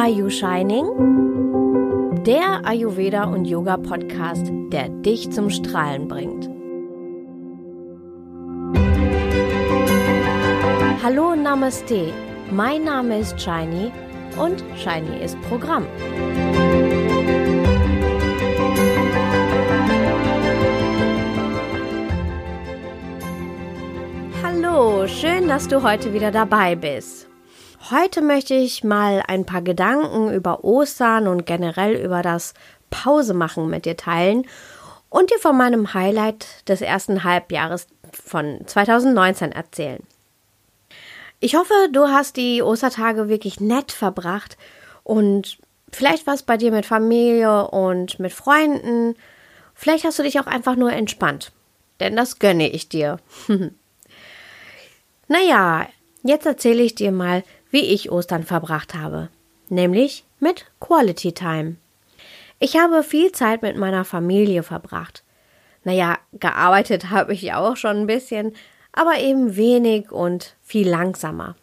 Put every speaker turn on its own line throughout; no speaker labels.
Are You Shining? Der Ayurveda und Yoga Podcast, der dich zum Strahlen bringt. Hallo Namaste, mein Name ist Shiny und Shiny ist Programm. Hallo, schön, dass du heute wieder dabei bist. Heute möchte ich mal ein paar Gedanken über Ostern und generell über das Pausemachen mit dir teilen und dir von meinem Highlight des ersten Halbjahres von 2019 erzählen. Ich hoffe, du hast die Ostertage wirklich nett verbracht und vielleicht war es bei dir mit Familie und mit Freunden. Vielleicht hast du dich auch einfach nur entspannt. Denn das gönne ich dir. naja, jetzt erzähle ich dir mal, wie ich Ostern verbracht habe, nämlich mit Quality Time. Ich habe viel Zeit mit meiner Familie verbracht. Naja, gearbeitet habe ich auch schon ein bisschen, aber eben wenig und viel langsamer.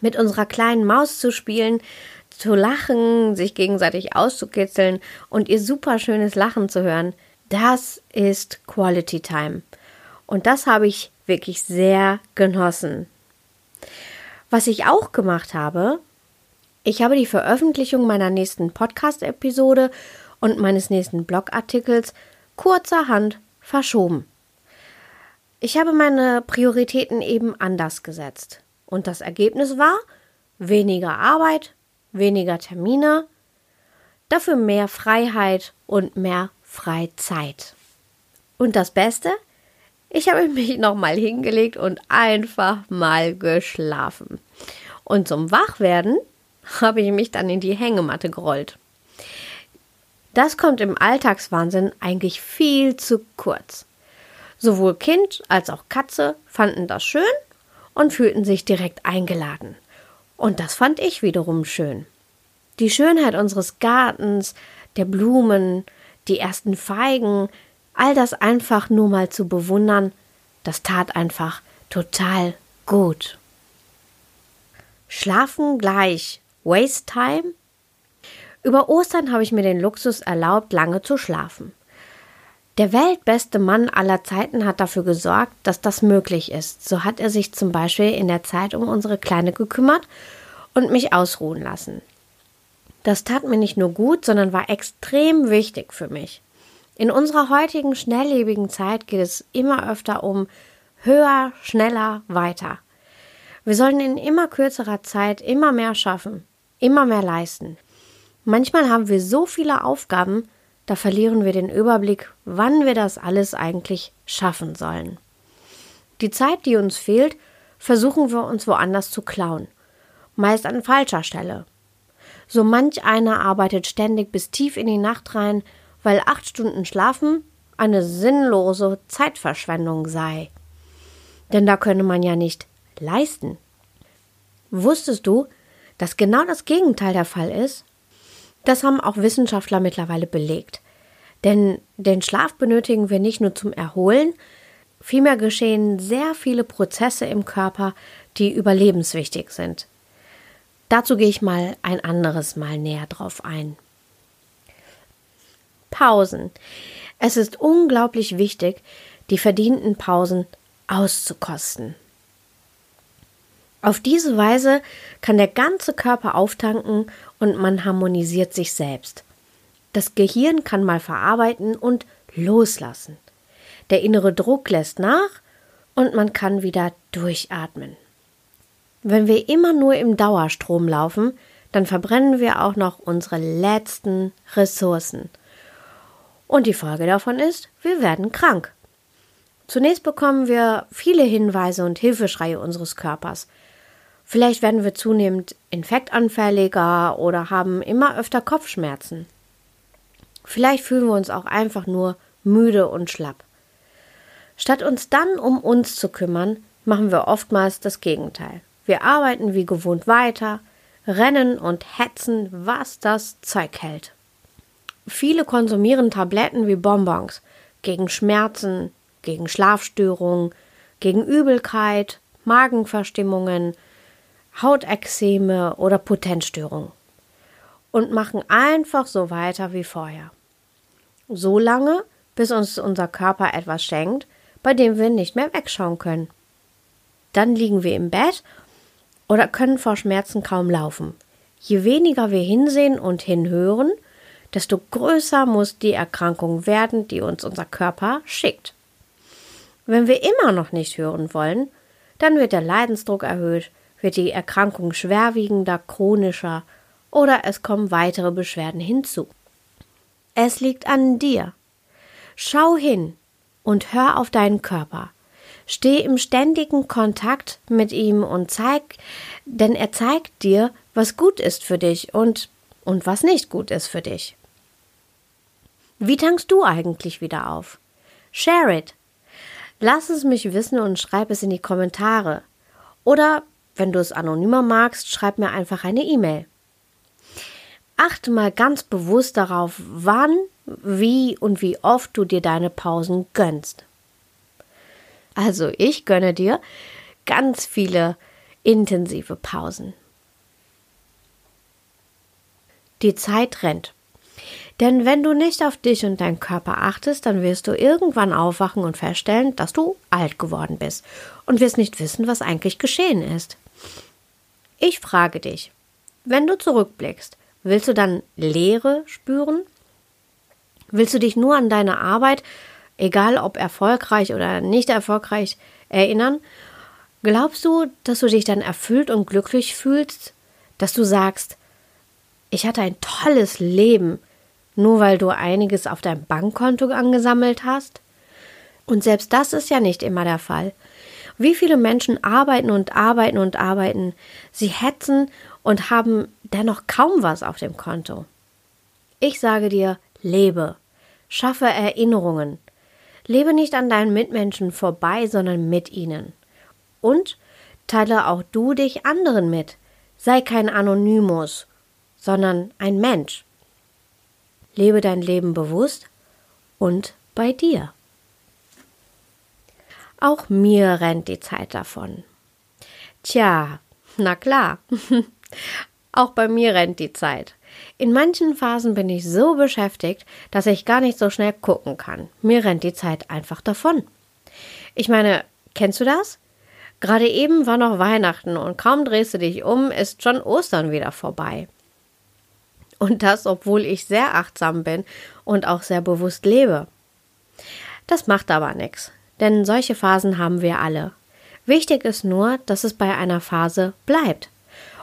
Mit unserer kleinen Maus zu spielen, zu lachen, sich gegenseitig auszukitzeln und ihr super schönes Lachen zu hören, das ist Quality Time. Und das habe ich wirklich sehr genossen. Was ich auch gemacht habe, ich habe die Veröffentlichung meiner nächsten Podcast-Episode und meines nächsten Blogartikels kurzerhand verschoben. Ich habe meine Prioritäten eben anders gesetzt. Und das Ergebnis war weniger Arbeit, weniger Termine, dafür mehr Freiheit und mehr Freizeit. Und das Beste, ich habe mich nochmal hingelegt und einfach mal geschlafen. Und zum Wachwerden habe ich mich dann in die Hängematte gerollt. Das kommt im Alltagswahnsinn eigentlich viel zu kurz. Sowohl Kind als auch Katze fanden das schön und fühlten sich direkt eingeladen. Und das fand ich wiederum schön. Die Schönheit unseres Gartens, der Blumen, die ersten Feigen, all das einfach nur mal zu bewundern, das tat einfach total gut. Schlafen gleich Waste Time? Über Ostern habe ich mir den Luxus erlaubt, lange zu schlafen. Der weltbeste Mann aller Zeiten hat dafür gesorgt, dass das möglich ist. So hat er sich zum Beispiel in der Zeit um unsere Kleine gekümmert und mich ausruhen lassen. Das tat mir nicht nur gut, sondern war extrem wichtig für mich. In unserer heutigen schnelllebigen Zeit geht es immer öfter um höher, schneller, weiter. Wir sollen in immer kürzerer Zeit immer mehr schaffen, immer mehr leisten. Manchmal haben wir so viele Aufgaben, da verlieren wir den Überblick, wann wir das alles eigentlich schaffen sollen. Die Zeit, die uns fehlt, versuchen wir uns woanders zu klauen, meist an falscher Stelle. So manch einer arbeitet ständig bis tief in die Nacht rein, weil acht Stunden Schlafen eine sinnlose Zeitverschwendung sei. Denn da könne man ja nicht leisten. Wusstest du, dass genau das Gegenteil der Fall ist? Das haben auch Wissenschaftler mittlerweile belegt. Denn den Schlaf benötigen wir nicht nur zum Erholen, vielmehr geschehen sehr viele Prozesse im Körper, die überlebenswichtig sind. Dazu gehe ich mal ein anderes Mal näher drauf ein. Pausen. Es ist unglaublich wichtig, die verdienten Pausen auszukosten. Auf diese Weise kann der ganze Körper auftanken und man harmonisiert sich selbst. Das Gehirn kann mal verarbeiten und loslassen. Der innere Druck lässt nach und man kann wieder durchatmen. Wenn wir immer nur im Dauerstrom laufen, dann verbrennen wir auch noch unsere letzten Ressourcen. Und die Folge davon ist, wir werden krank. Zunächst bekommen wir viele Hinweise und Hilfeschreie unseres Körpers. Vielleicht werden wir zunehmend infektanfälliger oder haben immer öfter Kopfschmerzen. Vielleicht fühlen wir uns auch einfach nur müde und schlapp. Statt uns dann um uns zu kümmern, machen wir oftmals das Gegenteil. Wir arbeiten wie gewohnt weiter, rennen und hetzen, was das Zeug hält. Viele konsumieren Tabletten wie Bonbons gegen Schmerzen, gegen Schlafstörungen, gegen Übelkeit, Magenverstimmungen, Hautexzeme oder Potenzstörungen. und machen einfach so weiter wie vorher. So lange, bis uns unser Körper etwas schenkt, bei dem wir nicht mehr wegschauen können. Dann liegen wir im Bett oder können vor Schmerzen kaum laufen. Je weniger wir hinsehen und hinhören, desto größer muss die Erkrankung werden, die uns unser Körper schickt. Wenn wir immer noch nicht hören wollen, dann wird der Leidensdruck erhöht, wird die Erkrankung schwerwiegender, chronischer oder es kommen weitere Beschwerden hinzu. Es liegt an dir. Schau hin und hör auf deinen Körper. Steh im ständigen Kontakt mit ihm und zeig, denn er zeigt dir, was gut ist für dich und, und was nicht gut ist für dich. Wie tankst du eigentlich wieder auf? Share it. Lass es mich wissen und schreib es in die Kommentare. Oder, wenn du es anonymer magst, schreib mir einfach eine E-Mail. Achte mal ganz bewusst darauf, wann, wie und wie oft du dir deine Pausen gönnst. Also ich gönne dir ganz viele intensive Pausen. Die Zeit rennt. Denn wenn du nicht auf dich und deinen Körper achtest, dann wirst du irgendwann aufwachen und feststellen, dass du alt geworden bist und wirst nicht wissen, was eigentlich geschehen ist. Ich frage dich, wenn du zurückblickst, willst du dann Leere spüren? Willst du dich nur an deine Arbeit, egal ob erfolgreich oder nicht erfolgreich, erinnern? Glaubst du, dass du dich dann erfüllt und glücklich fühlst, dass du sagst, ich hatte ein tolles Leben, nur weil du einiges auf deinem Bankkonto angesammelt hast? Und selbst das ist ja nicht immer der Fall. Wie viele Menschen arbeiten und arbeiten und arbeiten, sie hetzen und haben dennoch kaum was auf dem Konto. Ich sage dir, lebe, schaffe Erinnerungen, lebe nicht an deinen Mitmenschen vorbei, sondern mit ihnen. Und teile auch du dich anderen mit. Sei kein Anonymus, sondern ein Mensch. Lebe dein Leben bewusst und bei dir. Auch mir rennt die Zeit davon. Tja, na klar. Auch bei mir rennt die Zeit. In manchen Phasen bin ich so beschäftigt, dass ich gar nicht so schnell gucken kann. Mir rennt die Zeit einfach davon. Ich meine, kennst du das? Gerade eben war noch Weihnachten und kaum drehst du dich um, ist schon Ostern wieder vorbei. Und das, obwohl ich sehr achtsam bin und auch sehr bewusst lebe. Das macht aber nichts, denn solche Phasen haben wir alle. Wichtig ist nur, dass es bei einer Phase bleibt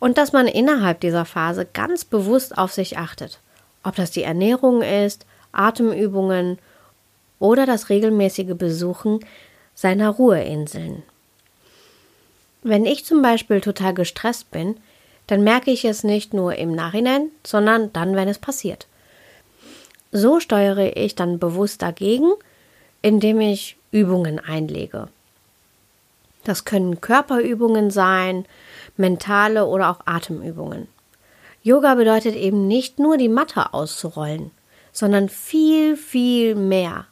und dass man innerhalb dieser Phase ganz bewusst auf sich achtet. Ob das die Ernährung ist, Atemübungen oder das regelmäßige Besuchen seiner Ruheinseln. Wenn ich zum Beispiel total gestresst bin, dann merke ich es nicht nur im Nachhinein, sondern dann, wenn es passiert. So steuere ich dann bewusst dagegen, indem ich Übungen einlege. Das können Körperübungen sein, mentale oder auch Atemübungen. Yoga bedeutet eben nicht nur die Matte auszurollen, sondern viel, viel mehr.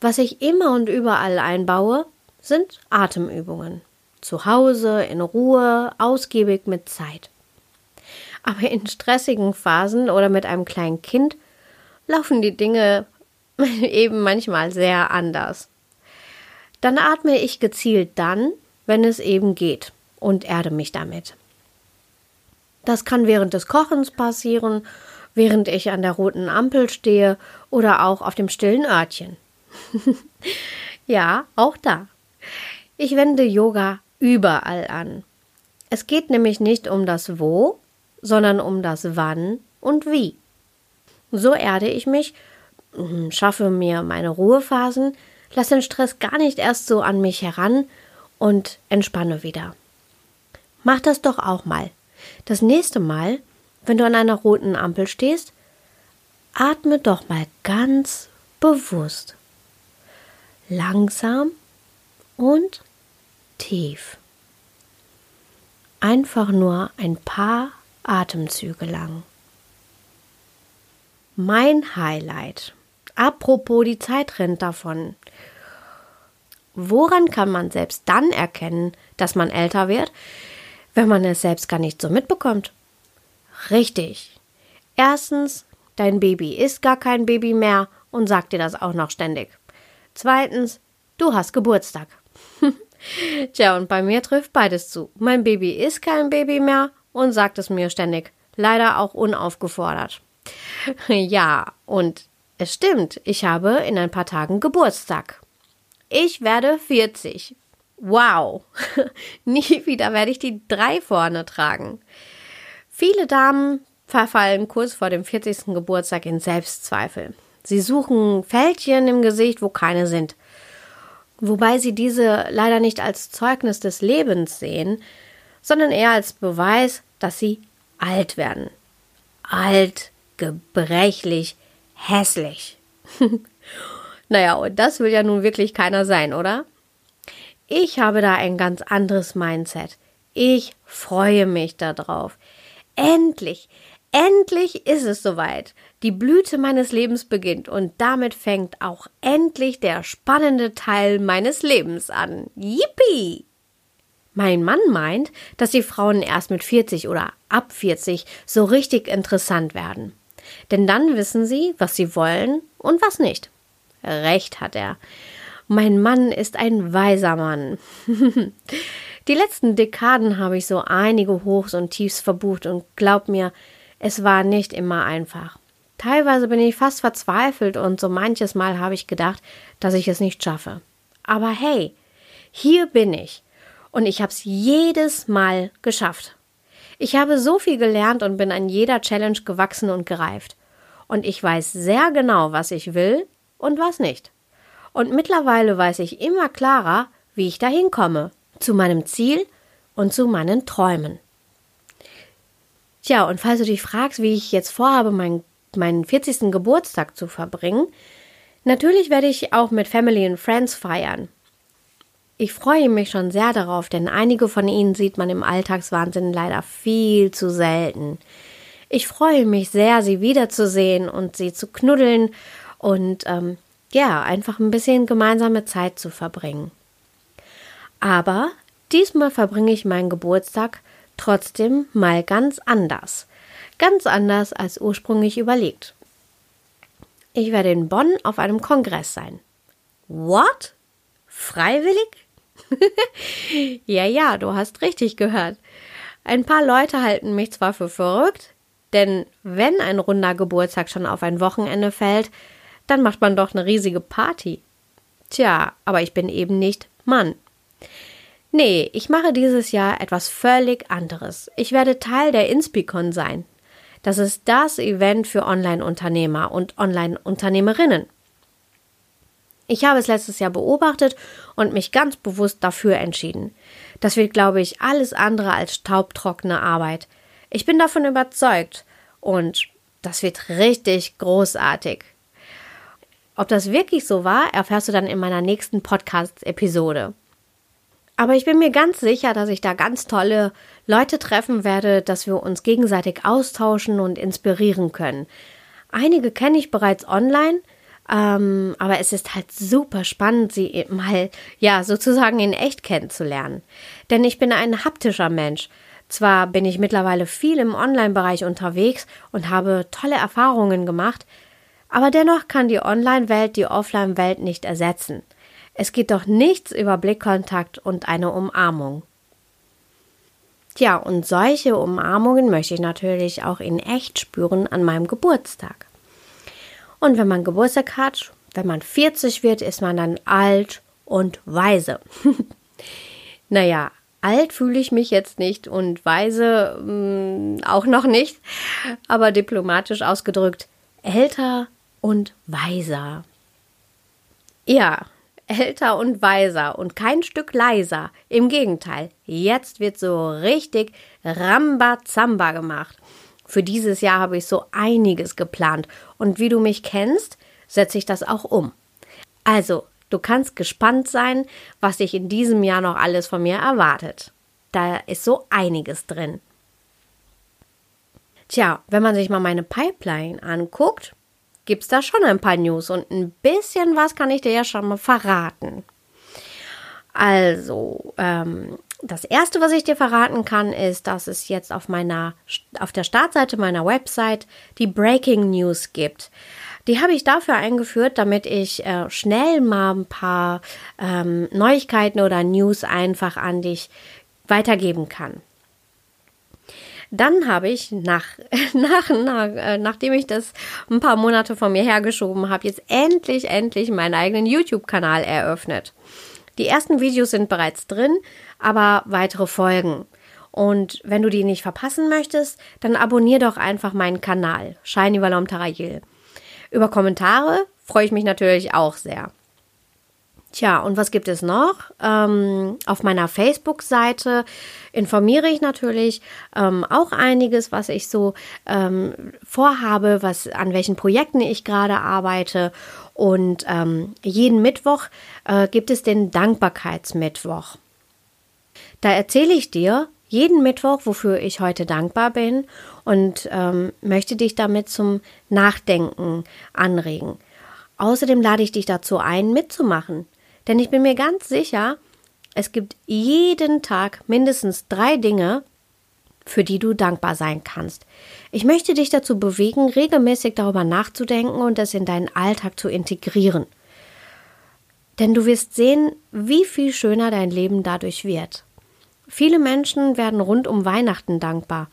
Was ich immer und überall einbaue, sind Atemübungen. Zu Hause, in Ruhe, ausgiebig mit Zeit. Aber in stressigen Phasen oder mit einem kleinen Kind laufen die Dinge eben manchmal sehr anders. Dann atme ich gezielt dann, wenn es eben geht und erde mich damit. Das kann während des Kochens passieren, während ich an der roten Ampel stehe oder auch auf dem stillen Örtchen. ja, auch da. Ich wende Yoga überall an. Es geht nämlich nicht um das Wo, sondern um das Wann und Wie. So erde ich mich, hm, schaffe mir meine Ruhephasen, lasse den Stress gar nicht erst so an mich heran und entspanne wieder. Mach das doch auch mal. Das nächste Mal, wenn du an einer roten Ampel stehst, atme doch mal ganz bewusst. Langsam und tief. Einfach nur ein paar Atemzüge lang. Mein Highlight. Apropos, die Zeit rennt davon. Woran kann man selbst dann erkennen, dass man älter wird, wenn man es selbst gar nicht so mitbekommt? Richtig. Erstens, dein Baby ist gar kein Baby mehr und sagt dir das auch noch ständig. Zweitens, du hast Geburtstag. Tja, und bei mir trifft beides zu. Mein Baby ist kein Baby mehr und sagt es mir ständig. Leider auch unaufgefordert. ja, und es stimmt, ich habe in ein paar Tagen Geburtstag. Ich werde 40. Wow. Nie wieder werde ich die drei vorne tragen. Viele Damen verfallen kurz vor dem 40. Geburtstag in Selbstzweifel. Sie suchen Fältchen im Gesicht, wo keine sind. Wobei sie diese leider nicht als Zeugnis des Lebens sehen, sondern eher als Beweis, dass sie alt werden. Alt, gebrechlich, hässlich. naja, und das will ja nun wirklich keiner sein, oder? Ich habe da ein ganz anderes Mindset. Ich freue mich darauf. Endlich, endlich ist es soweit. Die Blüte meines Lebens beginnt und damit fängt auch endlich der spannende Teil meines Lebens an. Yippie! Mein Mann meint, dass die Frauen erst mit 40 oder ab 40 so richtig interessant werden. Denn dann wissen sie, was sie wollen und was nicht. Recht hat er. Mein Mann ist ein weiser Mann. Die letzten Dekaden habe ich so einige Hochs und Tiefs verbucht und glaub mir, es war nicht immer einfach. Teilweise bin ich fast verzweifelt und so manches Mal habe ich gedacht, dass ich es nicht schaffe. Aber hey, hier bin ich und ich habe es jedes Mal geschafft. Ich habe so viel gelernt und bin an jeder Challenge gewachsen und gereift. Und ich weiß sehr genau, was ich will und was nicht. Und mittlerweile weiß ich immer klarer, wie ich dahin komme, zu meinem Ziel und zu meinen Träumen. Tja, und falls du dich fragst, wie ich jetzt vorhabe, meinen, meinen 40. Geburtstag zu verbringen, natürlich werde ich auch mit Family and Friends feiern. Ich freue mich schon sehr darauf, denn einige von ihnen sieht man im Alltagswahnsinn leider viel zu selten. Ich freue mich sehr, sie wiederzusehen und sie zu knuddeln und ähm, ja, einfach ein bisschen gemeinsame Zeit zu verbringen. Aber diesmal verbringe ich meinen Geburtstag trotzdem mal ganz anders. Ganz anders als ursprünglich überlegt. Ich werde in Bonn auf einem Kongress sein. What? Freiwillig? ja, ja, du hast richtig gehört. Ein paar Leute halten mich zwar für verrückt, denn wenn ein runder Geburtstag schon auf ein Wochenende fällt, dann macht man doch eine riesige Party. Tja, aber ich bin eben nicht Mann. Nee, ich mache dieses Jahr etwas völlig anderes. Ich werde Teil der Inspicon sein. Das ist das Event für Online-Unternehmer und Online-Unternehmerinnen. Ich habe es letztes Jahr beobachtet und mich ganz bewusst dafür entschieden. Das wird, glaube ich, alles andere als staubtrockene Arbeit. Ich bin davon überzeugt und das wird richtig großartig. Ob das wirklich so war, erfährst du dann in meiner nächsten Podcast-Episode. Aber ich bin mir ganz sicher, dass ich da ganz tolle Leute treffen werde, dass wir uns gegenseitig austauschen und inspirieren können. Einige kenne ich bereits online, ähm, aber es ist halt super spannend, sie mal, ja, sozusagen in echt kennenzulernen. Denn ich bin ein haptischer Mensch. Zwar bin ich mittlerweile viel im Online-Bereich unterwegs und habe tolle Erfahrungen gemacht, aber dennoch kann die Online-Welt die Offline-Welt nicht ersetzen. Es geht doch nichts über Blickkontakt und eine Umarmung. Tja, und solche Umarmungen möchte ich natürlich auch in echt spüren an meinem Geburtstag. Und wenn man Geburtstag hat, wenn man 40 wird, ist man dann alt und weise. naja, alt fühle ich mich jetzt nicht und weise mh, mm, auch noch nicht, aber diplomatisch ausgedrückt, älter und weiser. Ja, älter und weiser und kein Stück leiser. Im Gegenteil, jetzt wird so richtig Rambazamba gemacht. Für dieses Jahr habe ich so einiges geplant und wie du mich kennst, setze ich das auch um. Also, du kannst gespannt sein, was dich in diesem Jahr noch alles von mir erwartet. Da ist so einiges drin. Tja, wenn man sich mal meine Pipeline anguckt, gibt es da schon ein paar News und ein bisschen was kann ich dir ja schon mal verraten. Also, ähm, Das erste, was ich dir verraten kann, ist, dass es jetzt auf meiner, auf der Startseite meiner Website die Breaking News gibt. Die habe ich dafür eingeführt, damit ich äh, schnell mal ein paar ähm, Neuigkeiten oder News einfach an dich weitergeben kann. Dann habe ich nach, nach, nach äh, nachdem ich das ein paar Monate von mir hergeschoben habe, jetzt endlich, endlich meinen eigenen YouTube-Kanal eröffnet. Die ersten Videos sind bereits drin, aber weitere folgen. Und wenn du die nicht verpassen möchtest, dann abonnier doch einfach meinen Kanal, Shiny Valom Tarayil. Über Kommentare freue ich mich natürlich auch sehr. Tja, und was gibt es noch? Ähm, auf meiner Facebook-Seite informiere ich natürlich ähm, auch einiges, was ich so ähm, vorhabe, was an welchen Projekten ich gerade arbeite. Und ähm, jeden Mittwoch äh, gibt es den Dankbarkeitsmittwoch. Da erzähle ich dir jeden Mittwoch, wofür ich heute dankbar bin und ähm, möchte dich damit zum Nachdenken anregen. Außerdem lade ich dich dazu ein, mitzumachen. Denn ich bin mir ganz sicher, es gibt jeden Tag mindestens drei Dinge, für die du dankbar sein kannst. Ich möchte dich dazu bewegen, regelmäßig darüber nachzudenken und es in deinen Alltag zu integrieren. Denn du wirst sehen, wie viel schöner dein Leben dadurch wird. Viele Menschen werden rund um Weihnachten dankbar.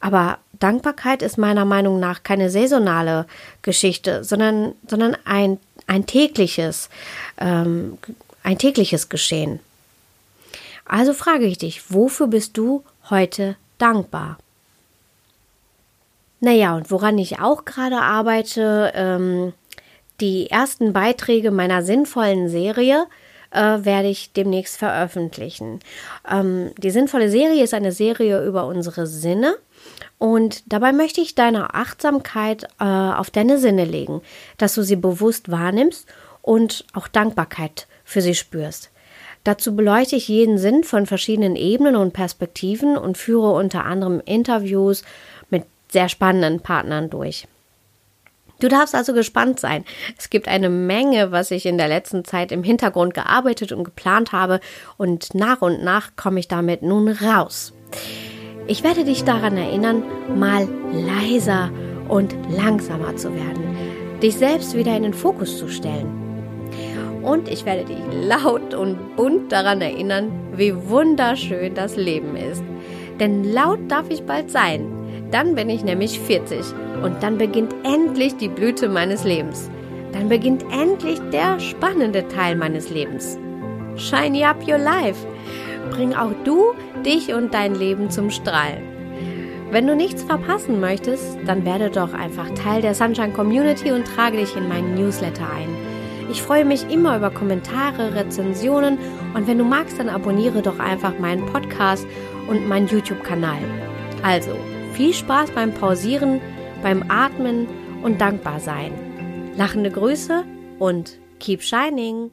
Aber Dankbarkeit ist meiner Meinung nach keine saisonale Geschichte, sondern, sondern ein, ein tägliches, ähm, ein tägliches Geschehen. Also frage ich dich, wofür bist du heute dankbar? Naja, und woran ich auch gerade arbeite, ähm, die ersten Beiträge meiner sinnvollen Serie äh, werde ich demnächst veröffentlichen. Ähm, die sinnvolle Serie ist eine Serie über unsere Sinne. Und dabei möchte ich deine Achtsamkeit äh, auf deine Sinne legen, dass du sie bewusst wahrnimmst und auch Dankbarkeit für sie spürst. Dazu beleuchte ich jeden Sinn von verschiedenen Ebenen und Perspektiven und führe unter anderem Interviews mit sehr spannenden Partnern durch. Du darfst also gespannt sein. Es gibt eine Menge, was ich in der letzten Zeit im Hintergrund gearbeitet und geplant habe und nach und nach komme ich damit nun raus. Ich werde dich daran erinnern, mal leiser und langsamer zu werden, dich selbst wieder in den Fokus zu stellen und ich werde dich laut und bunt daran erinnern, wie wunderschön das Leben ist. Denn laut darf ich bald sein. Dann bin ich nämlich 40 und dann beginnt endlich die Blüte meines Lebens. Dann beginnt endlich der spannende Teil meines Lebens. Shiny up your life. Bring auch du dich und dein Leben zum Strahlen. Wenn du nichts verpassen möchtest, dann werde doch einfach Teil der Sunshine Community und trage dich in meinen Newsletter ein. Ich freue mich immer über Kommentare, Rezensionen und wenn du magst, dann abonniere doch einfach meinen Podcast und meinen YouTube-Kanal. Also, viel Spaß beim Pausieren, beim Atmen und dankbar sein. Lachende Grüße und keep shining!